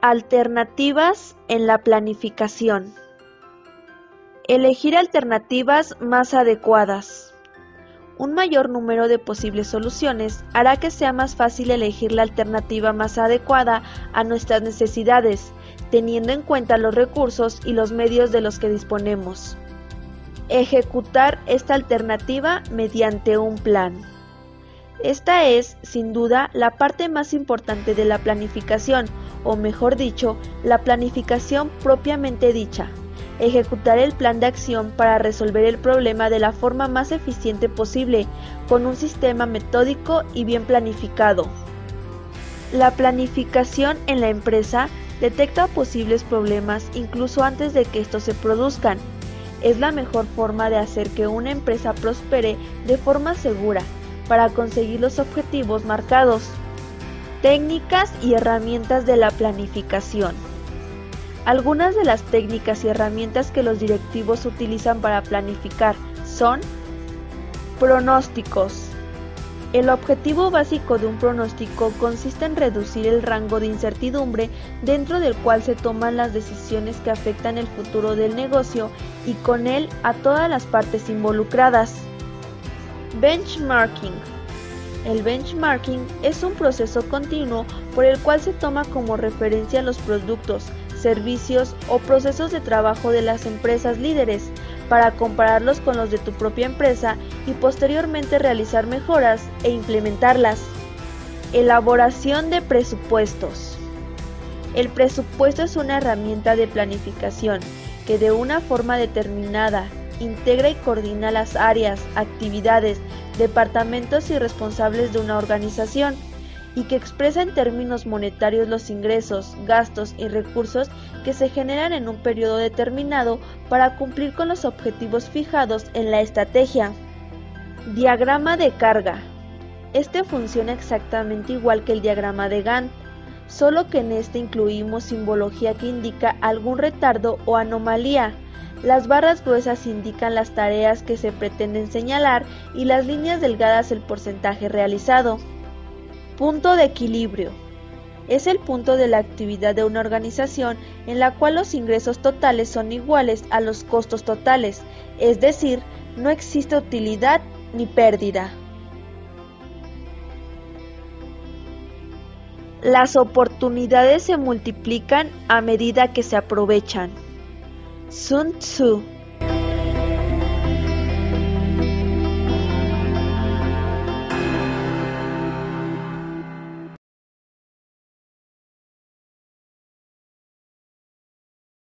Alternativas en la planificación. Elegir alternativas más adecuadas. Un mayor número de posibles soluciones hará que sea más fácil elegir la alternativa más adecuada a nuestras necesidades, teniendo en cuenta los recursos y los medios de los que disponemos. Ejecutar esta alternativa mediante un plan. Esta es, sin duda, la parte más importante de la planificación, o mejor dicho, la planificación propiamente dicha. Ejecutar el plan de acción para resolver el problema de la forma más eficiente posible, con un sistema metódico y bien planificado. La planificación en la empresa detecta posibles problemas incluso antes de que estos se produzcan. Es la mejor forma de hacer que una empresa prospere de forma segura para conseguir los objetivos marcados. Técnicas y herramientas de la planificación. Algunas de las técnicas y herramientas que los directivos utilizan para planificar son pronósticos. El objetivo básico de un pronóstico consiste en reducir el rango de incertidumbre dentro del cual se toman las decisiones que afectan el futuro del negocio y con él a todas las partes involucradas. Benchmarking. El benchmarking es un proceso continuo por el cual se toma como referencia los productos, servicios o procesos de trabajo de las empresas líderes para compararlos con los de tu propia empresa y posteriormente realizar mejoras e implementarlas. Elaboración de presupuestos. El presupuesto es una herramienta de planificación que de una forma determinada integra y coordina las áreas, actividades, departamentos y responsables de una organización y que expresa en términos monetarios los ingresos, gastos y recursos que se generan en un periodo determinado para cumplir con los objetivos fijados en la estrategia. Diagrama de carga. Este funciona exactamente igual que el diagrama de Gantt, solo que en este incluimos simbología que indica algún retardo o anomalía las barras gruesas indican las tareas que se pretenden señalar y las líneas delgadas el porcentaje realizado. Punto de equilibrio. Es el punto de la actividad de una organización en la cual los ingresos totales son iguales a los costos totales, es decir, no existe utilidad ni pérdida. Las oportunidades se multiplican a medida que se aprovechan. Sun Tzu